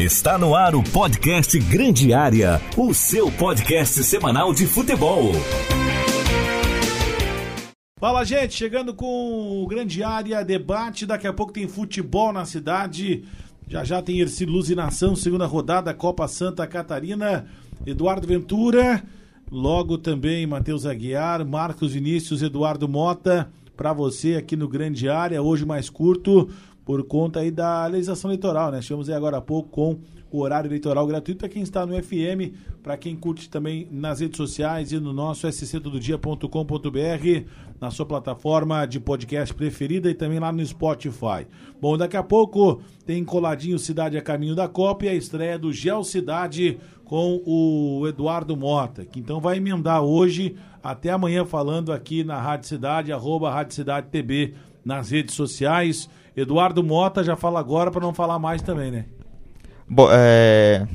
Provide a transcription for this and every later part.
Está no ar o podcast Grande Área, o seu podcast semanal de futebol. Fala, gente, chegando com o Grande Área Debate. Daqui a pouco tem futebol na cidade. Já já tem Ercílio Luz e Nação, segunda rodada, Copa Santa Catarina. Eduardo Ventura, logo também Matheus Aguiar, Marcos Vinícius, Eduardo Mota. Para você aqui no Grande Área, hoje mais curto por conta aí da legislação eleitoral, né? Chegamos aí agora há pouco com o horário eleitoral gratuito para quem está no FM, para quem curte também nas redes sociais e no nosso sctododia.com.br, na sua plataforma de podcast preferida e também lá no Spotify. Bom, daqui a pouco tem coladinho Cidade a Caminho da Copa e a estreia do Gel Cidade com o Eduardo Mota, que então vai emendar hoje até amanhã falando aqui na Rádio Cidade, arroba Rádio Cidade TV nas redes sociais. Eduardo Mota já fala agora para não falar mais também, né? Bo é...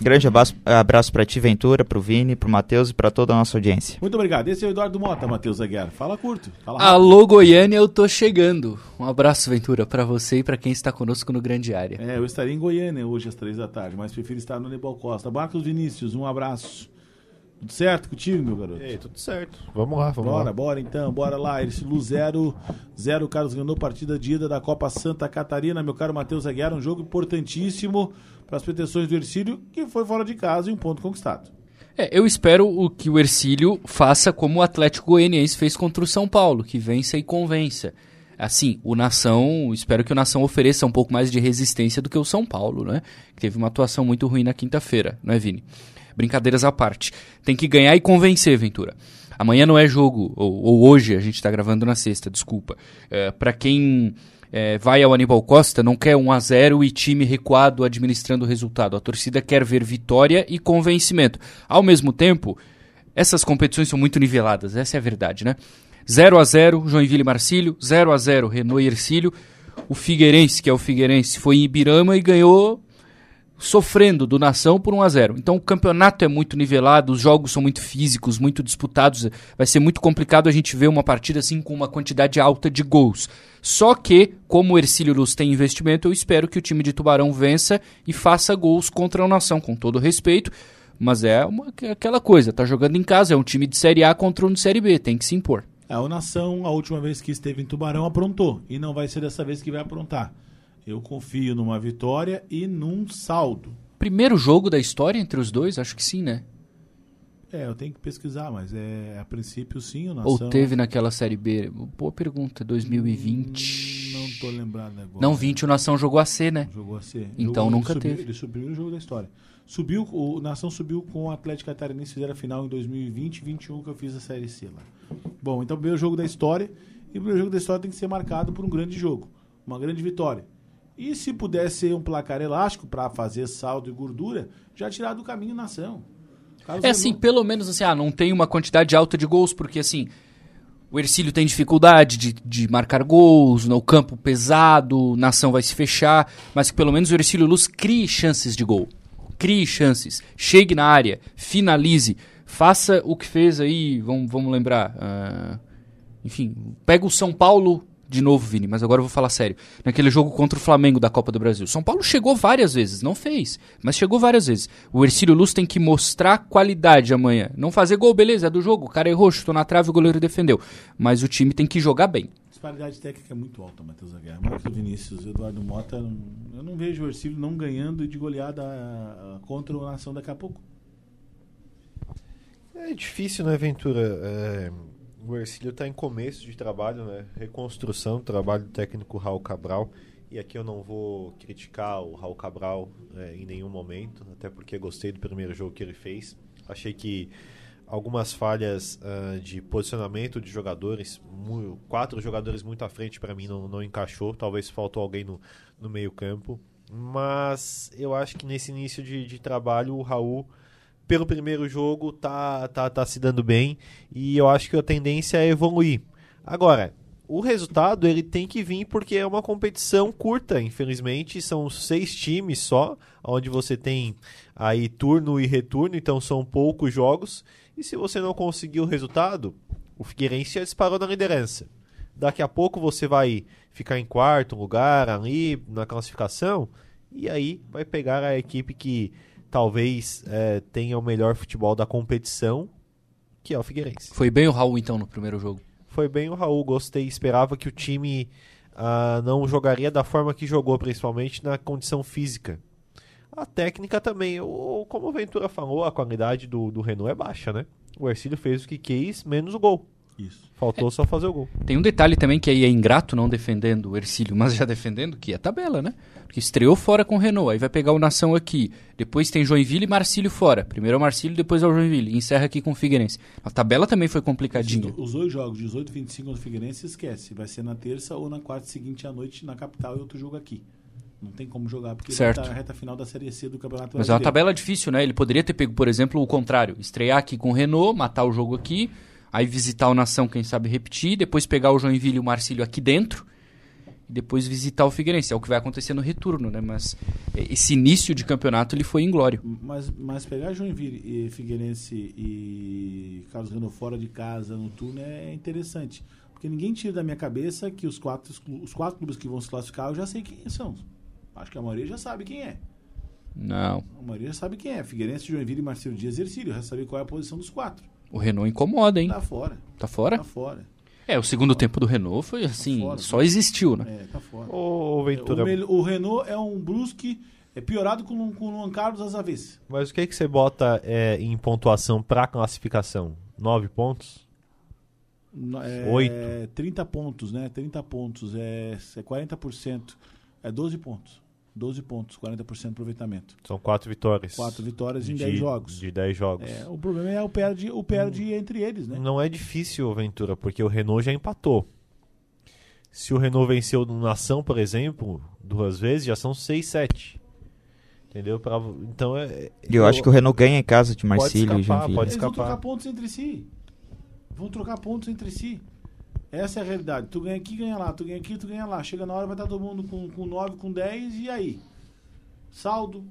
Grande abraço, abraço para ti, Ventura, para o Vini, para o Matheus e para toda a nossa audiência. Muito obrigado. Esse é o Eduardo Mota, Matheus Aguiar. Fala curto. Fala Alô, Goiânia, eu tô chegando. Um abraço, Ventura, para você e para quem está conosco no Grande Área. É, eu estarei em Goiânia hoje às três da tarde, mas prefiro estar no Nebal Costa. Marcos Vinícius, um abraço. Tudo certo contigo, meu garoto? Ei, tudo certo. Vamos lá, vamos bora, lá. Bora, então, bora lá. Ercilu 0, 0, Carlos ganhou partida de ida da Copa Santa Catarina, meu caro Matheus Aguiar, um jogo importantíssimo para as pretensões do Ercílio, que foi fora de casa e um ponto conquistado. É, eu espero o que o Ercílio faça como o Atlético Goianiense fez contra o São Paulo, que vença e convença. Assim, o Nação, espero que o Nação ofereça um pouco mais de resistência do que o São Paulo, né? Que teve uma atuação muito ruim na quinta-feira, não é, Vini? Brincadeiras à parte. Tem que ganhar e convencer, Ventura. Amanhã não é jogo, ou, ou hoje, a gente está gravando na sexta, desculpa. É, para quem é, vai ao Aníbal Costa, não quer 1 a 0 e time recuado administrando o resultado. A torcida quer ver vitória e convencimento. Ao mesmo tempo, essas competições são muito niveladas, essa é a verdade, né? 0 a 0 Joinville e Marcílio, 0 a 0 Renault e Ercílio. O Figueirense, que é o Figueirense, foi em Ibirama e ganhou sofrendo do Nação por 1 a 0. Então o campeonato é muito nivelado, os jogos são muito físicos, muito disputados. Vai ser muito complicado a gente ver uma partida assim com uma quantidade alta de gols. Só que, como o Ercílio Luz tem investimento, eu espero que o time de Tubarão vença e faça gols contra o Nação, com todo respeito. Mas é uma, aquela coisa, tá jogando em casa, é um time de Série A contra um de Série B, tem que se impor. É, o Nação, a última vez que esteve em Tubarão, aprontou. E não vai ser dessa vez que vai aprontar. Eu confio numa vitória e num saldo. Primeiro jogo da história entre os dois? Acho que sim, né? É, eu tenho que pesquisar, mas é a princípio sim o Nação. Ou teve naquela Série B? Boa pergunta, 2020. Hum, não tô lembrado agora. Não, 20 o Nação jogou a C, né? Jogou a C. Então jogou, nunca ele teve. Subiu, ele subiu no jogo da história. Subiu, o Nação subiu com o Atlético Catarinense, fizeram a final em 2020 21 que eu fiz a Série C lá. Bom, então primeiro jogo da história. E o primeiro jogo da história tem que ser marcado por um grande jogo. Uma grande vitória. E se pudesse ser um placar elástico para fazer saldo e gordura, já tirar do caminho nação. é assim, não... pelo menos assim, ah, não tem uma quantidade alta de gols, porque assim, o Ercílio tem dificuldade de, de marcar gols, no campo pesado, nação vai se fechar, mas que pelo menos o Ercílio Luz crie chances de gol. Crie chances, chegue na área, finalize, faça o que fez aí, vamos, vamos lembrar. Uh, enfim, pega o São Paulo de novo, Vini, mas agora eu vou falar sério. Naquele jogo contra o Flamengo da Copa do Brasil. São Paulo chegou várias vezes, não fez, mas chegou várias vezes. O Ercílio Luz tem que mostrar qualidade amanhã. Não fazer gol, beleza, é do jogo. O cara errou, chutou na trave, o goleiro defendeu. Mas o time tem que jogar bem. A disparidade técnica é muito alta, Matheus Aguiar. Marcos Vinícius, Eduardo Mota. Eu não vejo o Ercílio não ganhando de goleada contra o Nação daqui a pouco. É difícil, né, Ventura? É o Ercílio está em começo de trabalho, né? Reconstrução, trabalho do técnico Raul Cabral. E aqui eu não vou criticar o Raul Cabral é, em nenhum momento, até porque gostei do primeiro jogo que ele fez. Achei que algumas falhas uh, de posicionamento de jogadores, quatro jogadores muito à frente para mim não, não encaixou. Talvez faltou alguém no, no meio campo. Mas eu acho que nesse início de, de trabalho o Raul pelo primeiro jogo tá, tá, tá se dando bem e eu acho que a tendência é evoluir. Agora, o resultado ele tem que vir porque é uma competição curta, infelizmente, são seis times só, onde você tem aí turno e retorno, então são poucos jogos, e se você não conseguir o resultado, o Figueirense já disparou na liderança. Daqui a pouco você vai ficar em quarto lugar ali na classificação, E aí vai pegar a equipe que talvez é, tenha o melhor futebol da competição, que é o Figueirense. Foi bem o Raul então no primeiro jogo. Foi bem o Raul, gostei. Esperava que o time ah, não jogaria da forma que jogou, principalmente na condição física. A técnica também, o, como o Ventura falou, a qualidade do, do Renault é baixa, né? O Ercílio fez o que quis, menos o gol. Isso. Faltou só fazer o gol. Tem um detalhe também que aí é ingrato não defendendo o Ercílio, mas já defendendo, que é a tabela, né? Porque estreou fora com o Renault, aí vai pegar o Nação aqui. Depois tem Joinville e Marcílio fora. Primeiro é o Marcílio, depois é o Joinville. E encerra aqui com o Figueirense. A tabela também foi complicadinha. Os dois jogos, 18 e 25 do Figueirense, esquece. Vai ser na terça ou na quarta seguinte à noite na capital e outro jogo aqui. Não tem como jogar, porque Certo. tá na reta final da Série C do Campeonato Mas é uma Brasileiro. tabela difícil, né? Ele poderia ter pego, por exemplo, o contrário. Estrear aqui com o Renault, matar o jogo aqui, aí visitar o Nação, quem sabe repetir, depois pegar o Joinville e o Marcílio aqui dentro, e depois visitar o Figueirense. É o que vai acontecer no retorno, né? Mas esse início de campeonato ele foi inglório. Mas, mas pegar Joinville e Figueirense e Carlos Renault fora de casa no turno é interessante. Porque ninguém tira da minha cabeça que os quatro, os quatro clubes que vão se classificar eu já sei quem são. Acho que a maioria já sabe quem é. Não. A maioria já sabe quem é. Figueirense, Joinville e Marcelo Dias Ercílio. Já sabe qual é a posição dos quatro. O Renault incomoda, hein? Tá fora. Tá fora? Tá fora. É, o segundo tempo do Renault foi assim, fora. só existiu, né? É, tá fora. Ô, O, Ventura, mel- o Renault é um Brusque é piorado com, com o Luan Carlos às avessas. mas o que, que você bota é, em pontuação pra classificação? Nove pontos? É, Oito. 30 pontos, né? 30 pontos. É, é 40%. É 12 pontos. 12 pontos, 40% de aproveitamento. São quatro vitórias. Quatro vitórias em de, 10 jogos. De 10 jogos. É, o problema é o perde, o perde entre eles, né? Não é difícil, Ventura, porque o Renault já empatou. Se o Renault venceu no Nação, por exemplo, duas vezes, já são 6, 7. Entendeu? Pra- então é. E eu acho que o Renault ganha em casa de Marcílio e escapar, Joinville. pode Eles vão escapar. trocar pontos entre si. Vão trocar pontos entre si. Essa é a realidade. Tu ganha aqui, ganha lá. Tu ganha aqui, tu ganha lá. Chega na hora, vai estar todo mundo com, com 9, com 10. E aí? Saldo,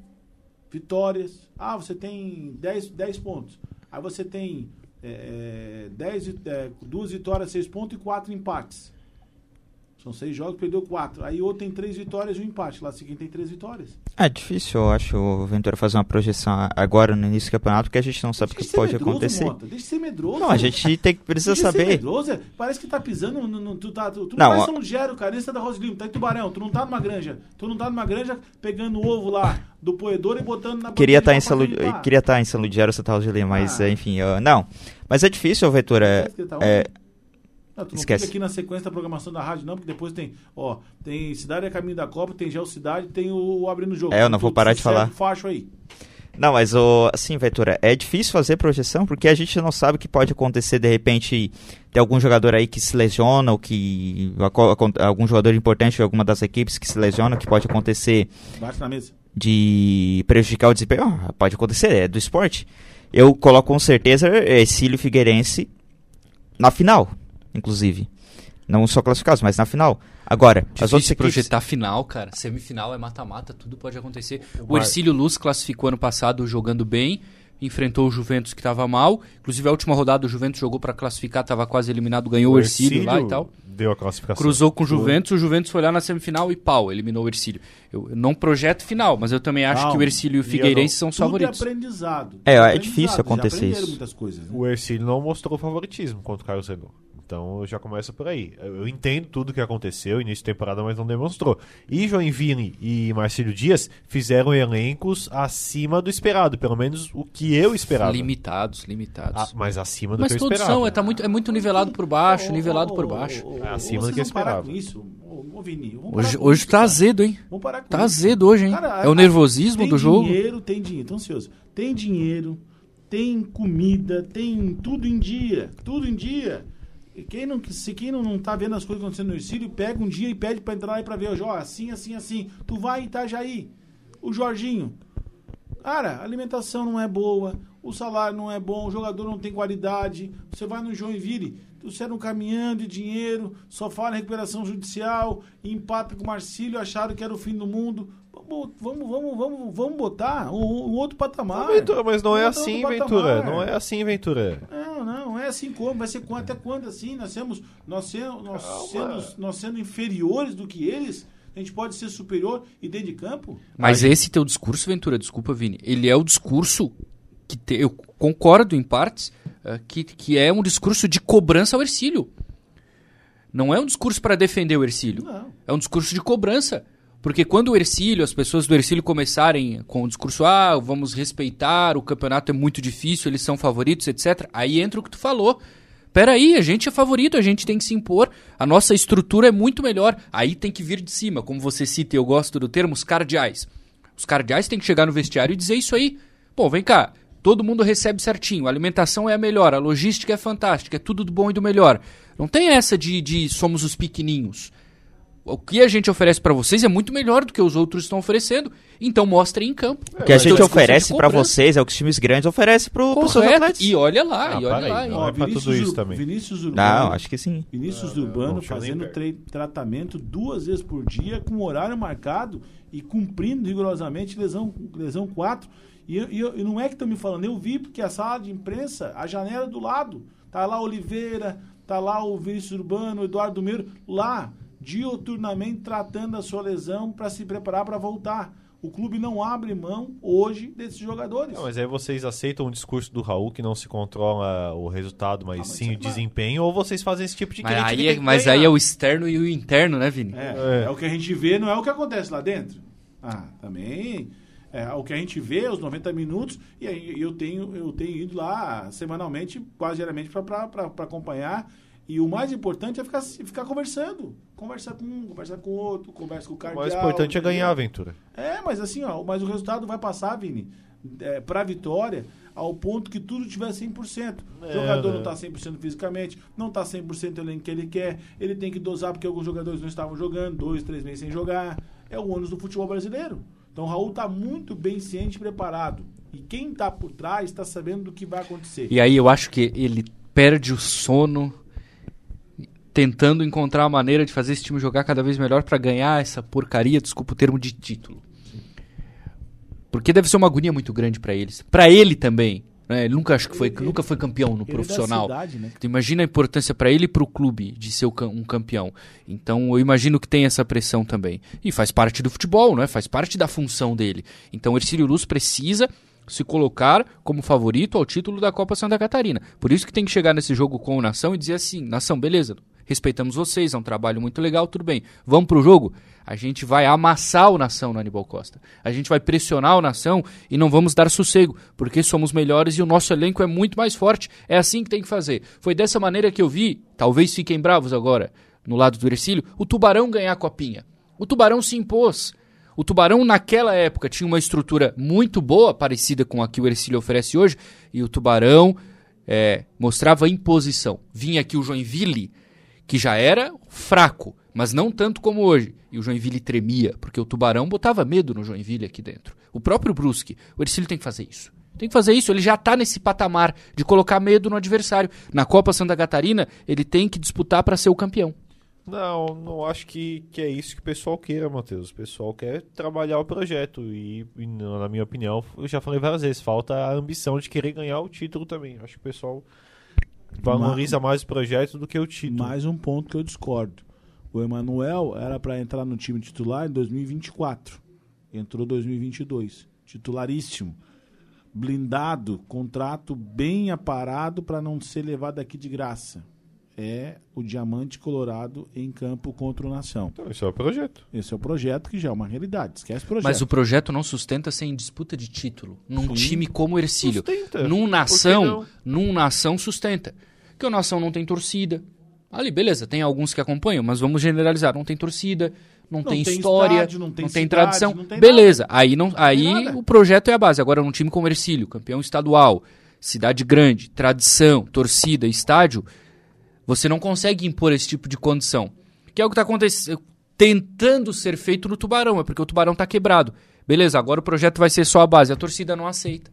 vitórias. Ah, você tem 10, 10 pontos. Aí você tem é, é, 10, vi- é, duas vitórias, 6 pontos e 4 empates. São seis jogos, perdeu 4. Aí outro tem 3 vitórias e um empate. Lá seguinte tem 3 vitórias. É difícil, eu acho, o Ventura fazer uma projeção agora no início do campeonato, porque a gente não sabe o que pode medroso, acontecer. Mota. Deixa de ser medroso. Não, a gente tem que precisa Deixa de ser saber. medroso. Parece que tá pisando no. no- tu, tá, tu, tu Não, não, tá em São Lugero, cara. Esse é da Rosilino, tá em Tubarão. Tu não tá numa granja. Tu não tá numa granja pegando o ovo lá do poedor e botando na Queria estar bandeja em São Lu... queria estar em São Ludiero, Santa Rosa de Lima, mas Ah. enfim, eu- não. Mas é difícil, Ventura. Tá É, Não, tu não esquece. fica aqui na sequência da programação da rádio, não, porque depois tem, ó, tem Cidade a Caminho da Copa, tem Geo Cidade, tem o, o Abrindo o Jogo. É, eu não vou parar de falar. Facho aí. Não, mas o assim, Ventura, é difícil fazer projeção porque a gente não sabe o que pode acontecer de repente tem algum jogador aí que se lesiona ou que algum jogador importante de alguma das equipes que se lesiona, que pode acontecer Bate na mesa. de prejudicar o desempenho, Ah, pode acontecer, é do esporte. Eu coloco com certeza Ercílio Figueirense na final, inclusive. Não só classificados, mas na final. Agora, as outras Difícil equipes... projetar final, cara. Semifinal é mata-mata, tudo pode acontecer. O Ercílio Luz classificou ano passado jogando bem, enfrentou o Juventus que estava mal. Inclusive a última rodada o Juventus jogou para classificar, estava quase eliminado, ganhou o Ercílio lá e tal. Deu a classificação. Cruzou com o Juventus, o Juventus foi lá na semifinal e pau, eliminou o Ercílio. Eu eu não projeto final, mas eu também acho Calma. que o Ercílio e o Figueirense são os Tudo favoritos. é aprendizado. É, é Aprendizado, difícil acontecer isso. coisas. né? O Ercílio não mostrou favoritismo contra o Carlos Renault. Então já começa por aí. Eu eu entendo tudo que aconteceu, início de temporada, mas não demonstrou. E Joinville e Marcílio Dias fizeram elencos acima do esperado, pelo menos o que eu esperava. Limitados, limitados. Ah, mas acima do mas que eu todos esperava. são, é, tá muito, é muito nivelado por baixo, Ô, nivelado ô, por baixo. É acima vocês do que eu esperava. com isso? Ô, Vini, Hoje, hoje isso, tá cara. azedo, hein? Vamos parar com Tá isso. azedo hoje, hein? Cara, é o nervosismo tem do jogo. dinheiro, tem dinheiro, tô ansioso. Tem dinheiro, tem comida, tem tudo em dia, tudo em dia. Quem não, se quem não, não tá vendo as coisas acontecendo no Ercílio, pega um dia e pede pra entrar lá e pra ver, ó, assim, assim, assim. Tu vai em Itajaí, o Jorginho. Cara, a alimentação não é boa, o salário não é bom, o jogador não tem qualidade. Você vai no Joinville, você não caminhando de dinheiro, só fala em recuperação judicial, empata com o Marcílio, acharam que era o fim do mundo. Vamos, vamos, vamos, vamos, vamos botar um, um outro patamar. Não, Ventura, mas não é assim, Ventura. Não é assim, Ventura. Não, é assim como, vai ser quando, até quando assim? Nós semos, nós sendo, nós sendo, nós sendo inferiores do que eles, a gente pode ser superior e dentro de campo. Mas esse teu discurso, Ventura, desculpa, Vini, ele é o discurso que te- eu concordo em partes, eh, que, que é um discurso de cobrança ao Ercílio. Não é um discurso para defender o Ercílio. Não. É um discurso de cobrança. Porque quando o Ercílio, as pessoas do Ercílio começarem com o discurso, ah, vamos respeitar, o campeonato é muito difícil, eles são favoritos, etc. Aí entra o que tu falou. Peraí, a gente é favorito, a gente tem que se impor, a nossa estrutura é muito melhor. Aí tem que vir de cima, como você cita, eu gosto do termo, os cardeais. Os cardeais têm que chegar no vestiário e dizer isso aí. Bom, vem cá, todo mundo recebe certinho, a alimentação é a melhor, a logística é fantástica, é tudo do bom e do melhor. Não tem essa de, de somos os pequeninhos. O que a gente oferece pra vocês é muito melhor do que os outros estão oferecendo. Então mostrem em campo. O que a Mas gente o discurso de oferece pra cobrança. vocês é o que os times grandes oferecem pro, pros seus atletas. E olha lá, Ah, e olha para lá. hein? não é Vinícius tudo isso também. Vinícius Urbano. Não, acho que sim. Vinícius Não, Urbano não fazendo tratamento duas vezes por dia, com horário marcado e cumprindo rigorosamente lesão, lesão 4. E, eu- e e não é que estão me falando, eu vi porque a sala de imprensa, a janela é do lado. Tá lá Oliveira, tá lá o Vinícius Urbano, o Eduardo Meiro, lá, dioturnamente tratando a sua lesão para se preparar para voltar. O clube não abre mão hoje desses jogadores. Não, mas aí vocês aceitam o discurso do Raul que não se controla o resultado, mas, Ah, mas sim é o claro. desempenho, ou vocês fazem esse tipo de Mas, que a gente aí, é, que mas aí é o externo e o interno, né, Vini? É, É. é o que a gente vê, não é o que acontece lá dentro. Ah, também. É o que a gente vê, os 90 minutos, e aí eu tenho, eu tenho ido lá semanalmente, quase diariamente, para acompanhar. E o mais importante é ficar, ficar conversando. Conversar com um, conversar com o outro, conversa com o O cardeal. mais importante é ganhar a aventura. É, mas assim, ó, mas o resultado vai passar, Vini, é, pra vitória, ao ponto que tudo tiver 100%. O É, jogador né? não tá 100% fisicamente, não tá 100% elenco que ele quer, ele tem que dosar porque alguns jogadores não estavam jogando, dois, três meses sem jogar. É o ônus do futebol brasileiro. Então o Raul tá muito bem ciente e preparado. E quem tá por trás está sabendo do que vai acontecer. E aí eu acho que ele perde o sono tentando encontrar a maneira de fazer esse time jogar cada vez melhor pra ganhar essa porcaria, desculpa o termo de título. Porque deve ser uma agonia muito grande pra eles. Pra ele também. Né? Ele nunca acho que foi, Ele- nunca foi campeão no é profissional. cidade, né? Imagina a importância pra ele e pro clube de ser o um campeão. Então eu imagino que tem essa pressão também. E faz parte do futebol, né? Faz parte da função dele. Então o Ercílio Luz precisa se colocar como favorito ao título da Copa Santa Catarina. Por isso que tem que chegar nesse jogo com o Nação e dizer assim: Nação, beleza, respeitamos vocês, é um trabalho muito legal, tudo bem. Vamos pro jogo? A gente vai amassar o Nação no Aníbal Costa. A gente vai pressionar o Nação e não vamos dar sossego, porque somos melhores e o nosso elenco é muito mais forte. É assim que tem que fazer. Foi dessa maneira que eu vi, talvez fiquem bravos agora, no lado do Ercílio, o Tubarão ganhar a copinha. O Tubarão se impôs. O Tubarão, naquela época, tinha uma estrutura muito boa, parecida com a que o Ercílio oferece hoje, e o Tubarão é, mostrava imposição. Vinha aqui o Joinville, que já era fraco, mas não tanto como hoje. E o Joinville tremia, porque o Tubarão botava medo no Joinville aqui dentro. O próprio Brusque. O Ercílio tem que fazer isso. Tem que fazer isso, ele já tá nesse patamar de colocar medo no adversário. Na Copa Santa Catarina, ele tem que disputar para ser o campeão. Não, não acho que, que é isso que o pessoal queira, Matheus. O pessoal quer trabalhar o projeto e, e, na minha opinião, eu já falei várias vezes, falta a ambição de querer ganhar o título também. Acho que o pessoal valoriza mais o projeto do que o título. Mais um ponto que eu discordo. O Emanuel era para entrar no time titular em 2024. Entrou 2022. Titularíssimo. Blindado, contrato bem aparado para não ser levado aqui de graça. É o Diamante Colorado em campo contra o Nação. Então, esse é o projeto. Esse é o projeto que já é uma realidade. Esquece o projeto. Mas o projeto não sustenta sem disputa de título. Num Sim. time como o Ercílio. Sustenta. Num nação, não? num nação sustenta. Porque o nação não tem torcida. Ali, beleza, tem alguns que acompanham, mas vamos generalizar. Não tem torcida, não, Não tem, tem história, estádio, não tem cidade, tradição. não tem beleza, aí, não, aí o projeto é a base. Agora, num time como o Ercílio, campeão estadual, cidade grande, tradição, torcida, estádio, você não consegue impor esse tipo de condição. Que é o que está acontecendo, tentando ser feito no Tubarão, é porque o Tubarão está quebrado. Beleza, agora o projeto vai ser só a base. A torcida não aceita.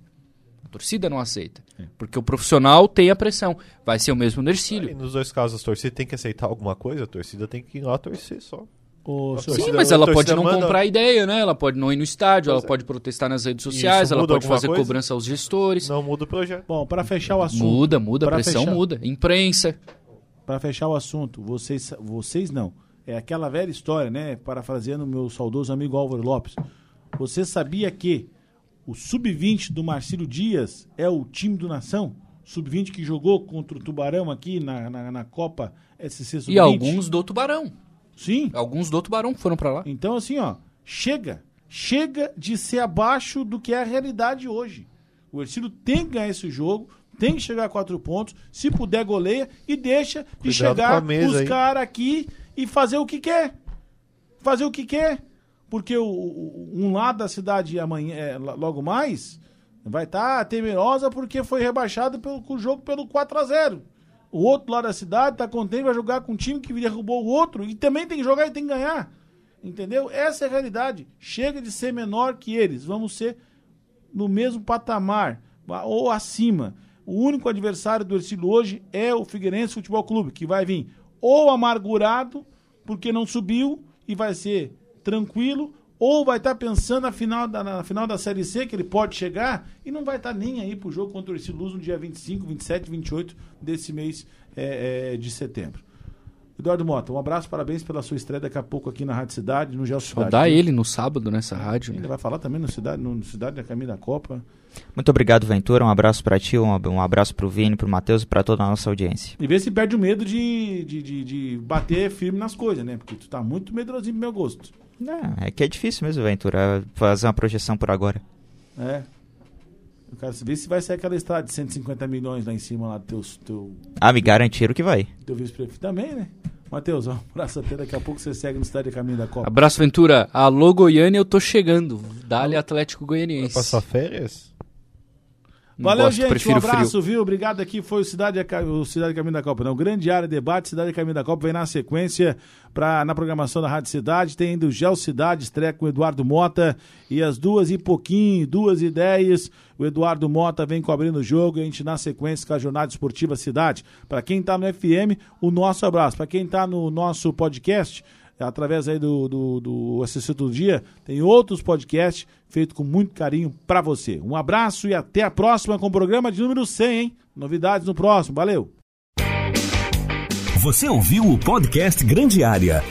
A torcida não aceita. Porque o profissional tem a pressão. Vai ser o mesmo no Ercílio. E nos dois casos, a torcida tem que aceitar alguma coisa, a torcida tem que ir lá torcer só. Sim, torcida- mas ela pode não manda- comprar a ideia, né? Ela pode não ir no estádio, ela Pois é. pode protestar nas redes sociais, isso ela pode fazer coisa? cobrança aos gestores. Não muda o projeto. Bom, para fechar o assunto. Muda, muda, a pressão fechar- muda. Imprensa. Para fechar o assunto, vocês, vocês não. É aquela velha história, né? Parafraseando o meu saudoso amigo Álvaro Lopes. Você sabia que o sub-20 do Marcílio Dias é o time do Nação? Sub-20 que jogou contra o Tubarão aqui na, na, na Copa SC Sub-20. E alguns do Tubarão. Sim. Alguns do Tubarão foram para lá. Então, assim, ó, chega. Chega de ser abaixo do que é a realidade hoje. O Ercílio tem que ganhar esse jogo, tem que chegar a quatro pontos, se puder goleia e deixa de Cuidado chegar a mesa os caras aqui e fazer o que quer. Fazer o que quer. Porque o, o- um lado da cidade amanhã, é, lo- logo mais, vai estar temerosa porque foi rebaixado pelo, com o jogo pelo 4 a 0 O outro lado da cidade tá contente, vai jogar com um time que derrubou o outro e também tem que jogar e tem que ganhar. Entendeu? Essa é a realidade. Chega de ser menor que eles. Vamos ser no mesmo patamar ou acima. O único adversário do Ercílio hoje é o Figueirense Futebol Clube, que vai vir ou amargurado porque não subiu e vai ser tranquilo, ou vai estar pensando na final da, na final da Série C, que ele pode chegar, e não vai estar nem aí pro jogo contra o Ercílio Luz no dia 25, 27, 28 desse mês é, é, de setembro. Eduardo Mota, um abraço, parabéns pela sua estreia daqui a pouco aqui na Rádio Cidade, no Geo Só Cidade. dá ele no sábado nessa rádio. Ele Né? vai falar também no Cidade, no Cidade da Caminho da Copa. Muito obrigado, Ventura. Um abraço para ti, um, um abraço para o Vini, para o Matheus e para toda a nossa audiência. E vê se perde o medo de, de, de, de bater firme nas coisas, né? Porque tu tá muito medrosinho pro meu gosto. Não, é que é difícil mesmo, Ventura, fazer uma projeção por agora. É. Eu quero ver se vai sair aquela estrada de 150 milhões lá em cima, lá do teu, teu, Ah, me garantiram que vai. teu vice-prefeito também, né? Matheus, um abraço até daqui a pouco você segue no Cidade da Caminho da Copa. Abraço, Ventura. Alô, Goiânia, eu tô chegando. Dali Atlético Vai Goianiense. passar férias? Valeu, gosto, gente. Um abraço, frio. viu? Obrigado aqui. Foi o Cidade, o Cidade Caminho da Copa. Não, grande área debate. Cidade Caminho da Copa vem na sequência pra, na programação da Rádio Cidade. Tem ainda o Gel Cidade, estreia com o Eduardo Mota. E às duas e pouquinho, duas e dez, o Eduardo Mota vem cobrindo o jogo. E a gente na sequência com a Jornada Esportiva Cidade. Pra quem tá no FM, o nosso abraço. Pra quem tá no nosso podcast, através aí do, do, do Assistir Todo Dia, tem outros podcasts feitos com muito carinho pra você. Um abraço e até a próxima com o programa de número 100, hein? Novidades no próximo. Valeu! Você ouviu o podcast Grande Área.